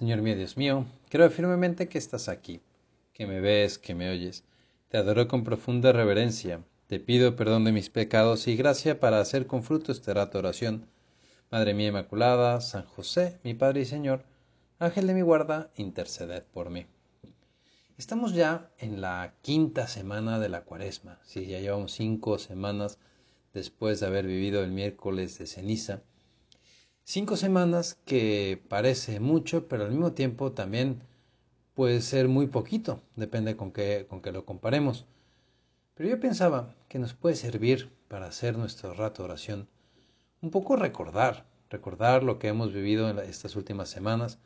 Señor mío, Dios mío, creo firmemente que estás aquí, que me ves, que me oyes. Te adoro con profunda reverencia. Te pido perdón de mis pecados y gracia para hacer con fruto este rato oración. Madre mía Inmaculada, San José, mi Padre y Señor, Ángel de mi guarda, interceded por mí. Estamos ya en la quinta semana de la cuaresma. Sí, ya llevamos cinco semanas después de haber vivido el miércoles de ceniza. Cinco semanas que parece mucho, pero al mismo tiempo también puede ser muy poquito, depende con qué, con qué lo comparemos. Pero yo pensaba que nos puede servir para hacer nuestro rato de oración, un poco recordar, recordar lo que hemos vivido en estas últimas semanas,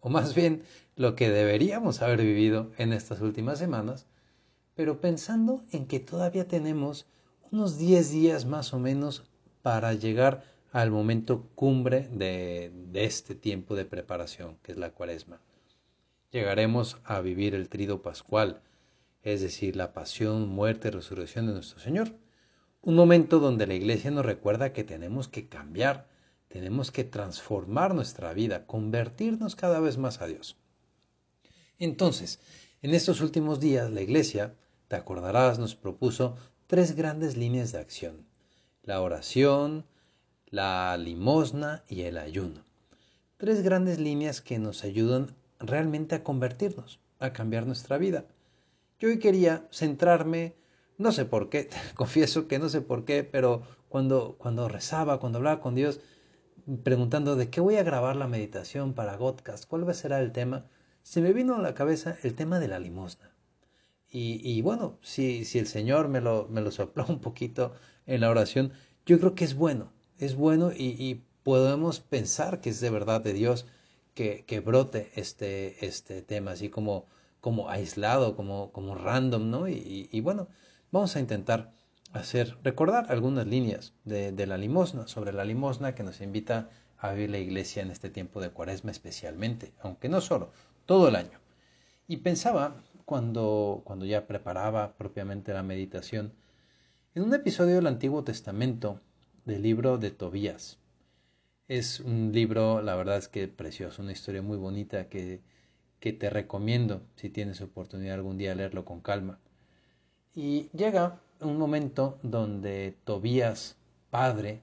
o más bien lo que deberíamos haber vivido en estas últimas semanas, pero pensando en que todavía tenemos unos 10 días más o menos para llegar al momento cumbre de, este tiempo de preparación, que es la cuaresma. Llegaremos a vivir el trido pascual, es decir, la pasión, muerte y resurrección de nuestro Señor. Un momento donde la Iglesia nos recuerda que tenemos que cambiar, tenemos que transformar nuestra vida, convertirnos cada vez más a Dios. Entonces, en estos últimos días, la Iglesia, te acordarás, nos propuso tres grandes líneas de acción. La oración, la limosna y el ayuno. Tres grandes líneas que nos ayudan realmente a convertirnos, a cambiar nuestra vida. Yo hoy quería centrarme, no sé por qué, confieso que no sé por qué, pero cuando, cuando rezaba, cuando hablaba con Dios, preguntando de qué voy a grabar la meditación para Godcast, cuál va a ser el tema, se me vino a la cabeza el tema de la limosna. Y, bueno, si, si, el Señor me lo, me lo sopló un poquito en la oración, yo creo que es bueno, es bueno y, y podemos pensar que es de verdad de Dios que, que brote este, este tema, así como, como aislado, como, como random, ¿no? Y, y, bueno, vamos a intentar hacer, recordar algunas líneas de, de la limosna, sobre la limosna que nos invita a vivir la iglesia en este tiempo de cuaresma especialmente, aunque no solo, todo el año. Y pensaba, cuando, cuando ya preparaba propiamente la meditación, en un episodio del Antiguo Testamento del libro de Tobías. Es un libro, la verdad es que precioso, una historia muy bonita que, que te recomiendo si tienes oportunidad algún día leerlo con calma. Y llega un momento donde Tobías, padre,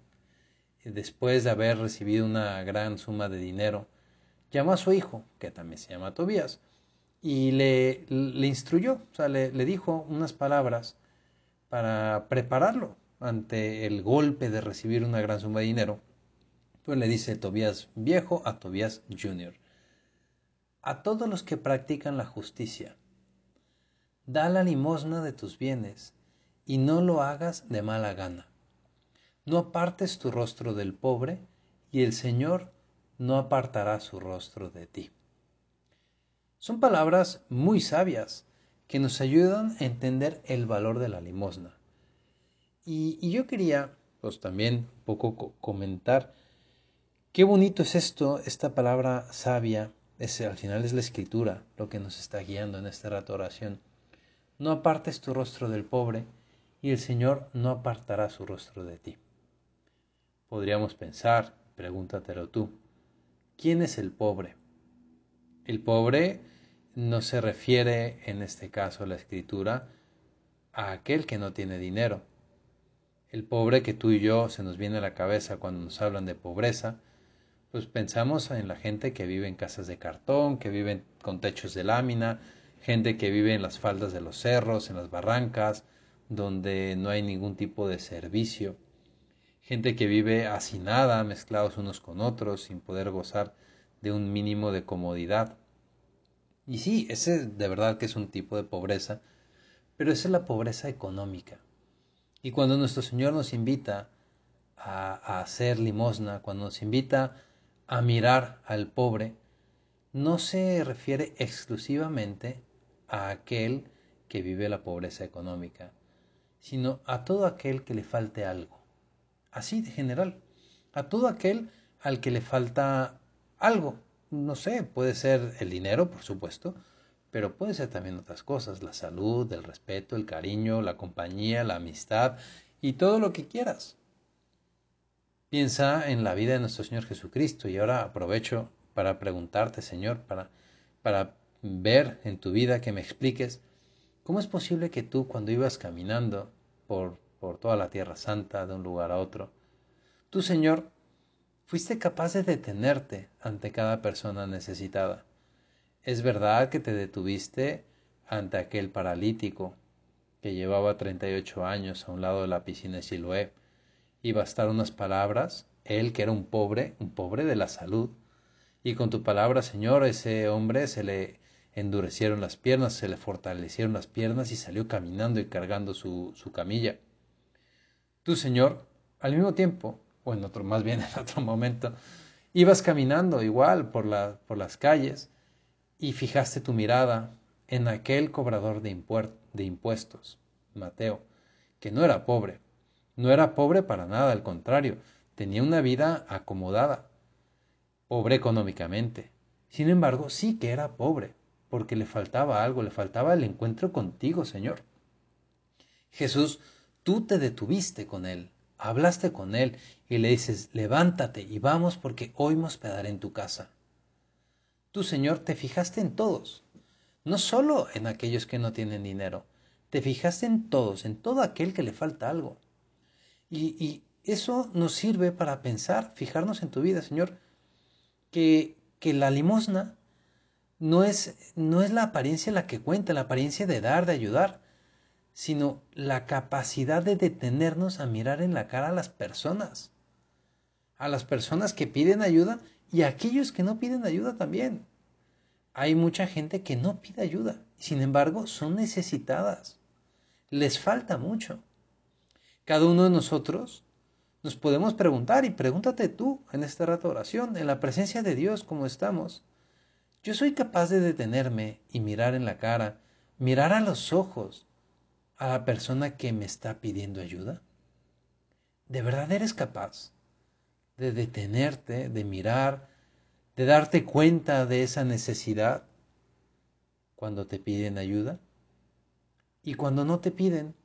después de haber recibido una gran suma de dinero, llama a su hijo, que también se llama Tobías, y le, le instruyó, o sea, le, le dijo unas palabras para prepararlo ante el golpe de recibir una gran suma de dinero. Pues le dice Tobías viejo a Tobías junior. A todos los que practican la justicia, da la limosna de tus bienes y no lo hagas de mala gana. No apartes tu rostro del pobre y el Señor no apartará su rostro de ti. Son palabras muy sabias que nos ayudan a entender el valor de la limosna. Y, yo quería, pues también un poco co comentar qué bonito es esto, esta palabra sabia, es, al final es la escritura lo que nos está guiando en este rato oración. No apartes tu rostro del pobre y el Señor no apartará su rostro de ti. Podríamos pensar, pregúntatelo tú, ¿quién es el pobre? El pobre no se refiere en este caso la escritura a aquel que no tiene dinero. El pobre que tú y yo se nos viene a la cabeza cuando nos hablan de pobreza, pues pensamos en la gente que vive en casas de cartón, que viven con techos de lámina, gente que vive en las faldas de los cerros, en las barrancas, donde no hay ningún tipo de servicio, gente que vive hacinada, mezclados unos con otros, sin poder gozar de un mínimo de comodidad. Y sí, ese de verdad que es un tipo de pobreza, pero esa es la pobreza económica. Y cuando nuestro Señor nos invita a, hacer limosna, cuando nos invita a mirar al pobre, no se refiere exclusivamente a aquel que vive la pobreza económica, sino a todo aquel que le falte algo. Así de general, a todo aquel al que le falta algo, no sé, puede ser el dinero, por supuesto, pero puede ser también otras cosas, la salud, el respeto, el cariño, la compañía, la amistad y todo lo que quieras. Piensa en la vida de nuestro Señor Jesucristo y ahora aprovecho para preguntarte, Señor, para, para ver en tu vida, que me expliques cómo es posible que tú cuando ibas caminando por, por toda la Tierra Santa de un lugar a otro, tú, Señor, fuiste capaz de detenerte ante cada persona necesitada. Es verdad que te detuviste ante aquel paralítico que llevaba 38 años a un lado de la piscina de Siloé y bastar unas palabras, él que era un pobre, un pobre de la salud, y con tu palabra, Señor, ese hombre se le endurecieron las piernas, se le fortalecieron las piernas y salió caminando y cargando su, su camilla. Tú, Señor, al mismo tiempo, o en otro, más bien en otro momento, ibas caminando igual por, la, por las calles y fijaste tu mirada en aquel cobrador de, impuestos, Mateo, que no era pobre, no era pobre para nada, al contrario, tenía una vida acomodada, pobre económicamente. Sin embargo, sí que era pobre, porque le faltaba algo, le faltaba el encuentro contigo, Señor. Jesús, tú te detuviste con él, hablaste con él y le dices, levántate y vamos porque hoy hospedaré en tu casa. Tú, Señor, te fijaste en todos, no solo en aquellos que no tienen dinero, te fijaste en todos, en todo aquel que le falta algo. Y, eso nos sirve para pensar, fijarnos en tu vida, Señor, que, que la limosna no es, no es la apariencia la que cuenta, la apariencia de dar, de ayudar, sino la capacidad de detenernos a mirar en la cara a las personas, a las personas que piden ayuda y aquellos que no piden ayuda también. Hay mucha gente que no pide ayuda, sin embargo son necesitadas, les falta mucho. Cada uno de nosotros nos podemos preguntar y pregúntate tú en esta rato oración, en la presencia de Dios como estamos. Yo soy capaz de detenerme y mirar en la cara, mirar a los ojos a la persona que me está pidiendo ayuda. ¿De verdad eres capaz de detenerte, de mirar, de darte cuenta de esa necesidad cuando te piden ayuda? Y cuando no te piden,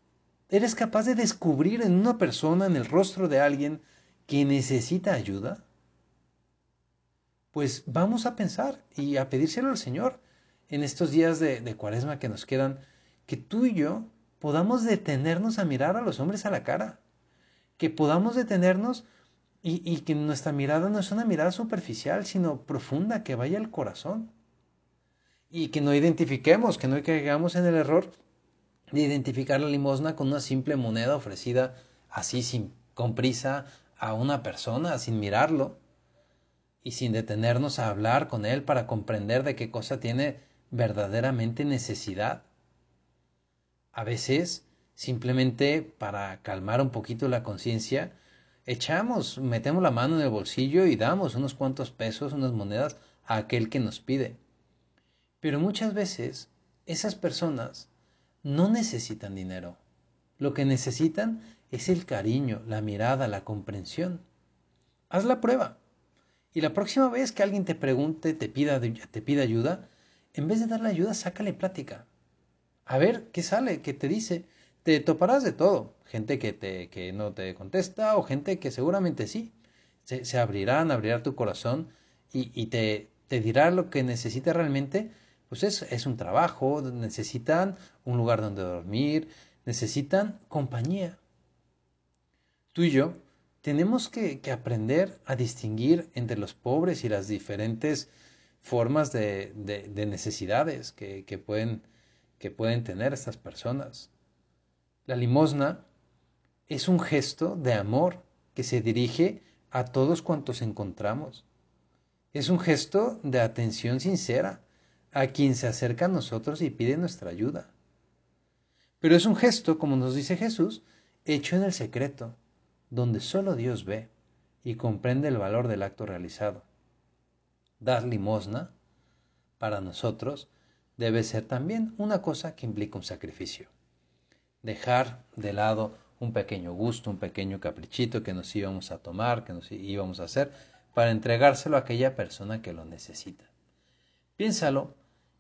¿eres capaz de descubrir en una persona, en el rostro de alguien, que necesita ayuda? pues vamos a pensar y a pedírselo al Señor en estos días de, cuaresma que nos quedan, que tú y yo podamos detenernos a mirar a los hombres a la cara, que podamos detenernos y, y, que nuestra mirada no es una mirada superficial, sino profunda, que vaya al corazón. Y que no identifiquemos, que no caigamos en el error de identificar la limosna con una simple moneda ofrecida así sin, con prisa a una persona, sin mirarlo y sin detenernos a hablar con Él para comprender de qué cosa tiene verdaderamente necesidad. A veces, simplemente para calmar un poquito la conciencia, echamos, metemos la mano en el bolsillo y damos unos cuantos pesos, unas monedas a aquel que nos pide. Pero muchas veces esas personas no necesitan dinero. Lo que necesitan es el cariño, la mirada, la comprensión. Haz la prueba. Y la próxima vez que alguien te pregunte, te pida, te pida ayuda, en vez de darle ayuda, sácale plática. A ver qué sale, qué te dice. Te toparás de todo. Gente que, te, que no te contesta o gente que seguramente sí. Se, se abrirán, abrirá tu corazón y, y te, te dirá lo que necesita realmente. Pues es, es un trabajo, necesitan un lugar donde dormir, necesitan compañía. Tú y yo tenemos que, aprender a distinguir entre los pobres y las diferentes formas de, necesidades que, pueden, que pueden tener estas personas. La limosna es un gesto de amor que se dirige a todos cuantos encontramos. Es un gesto de atención sincera a quien se acerca a nosotros y pide nuestra ayuda. Pero es un gesto, como nos dice Jesús, hecho en el secreto, donde solo Dios ve y comprende el valor del acto realizado. Dar limosna, para nosotros, debe ser también una cosa que implica un sacrificio. Dejar de lado un pequeño gusto, un pequeño caprichito que nos íbamos a tomar, que nos íbamos a hacer, para entregárselo a aquella persona que lo necesita. Piénsalo,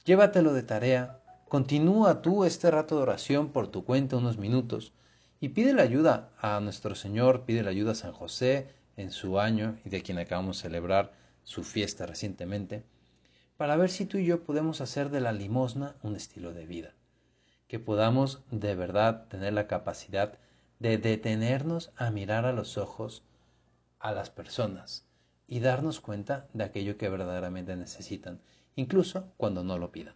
llévatelo de tarea, continúa tú este rato de oración por tu cuenta unos minutos, y pide la ayuda a nuestro Señor, pide la ayuda a San José en su año y de quien acabamos de celebrar su fiesta recientemente, para ver si tú y yo podemos hacer de la limosna un estilo de vida, que podamos de verdad tener la capacidad de detenernos a mirar a los ojos a las personas y darnos cuenta de aquello que verdaderamente necesitan, incluso cuando no lo pidan.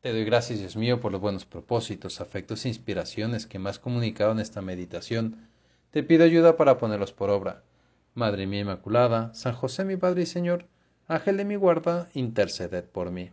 Te doy gracias, Dios mío, por los buenos propósitos, afectos e inspiraciones que me has comunicado en esta meditación. Te pido ayuda para ponerlos por obra. Madre mía Inmaculada, San José mi Padre y Señor, Ángel de mi guarda, interceded por mí.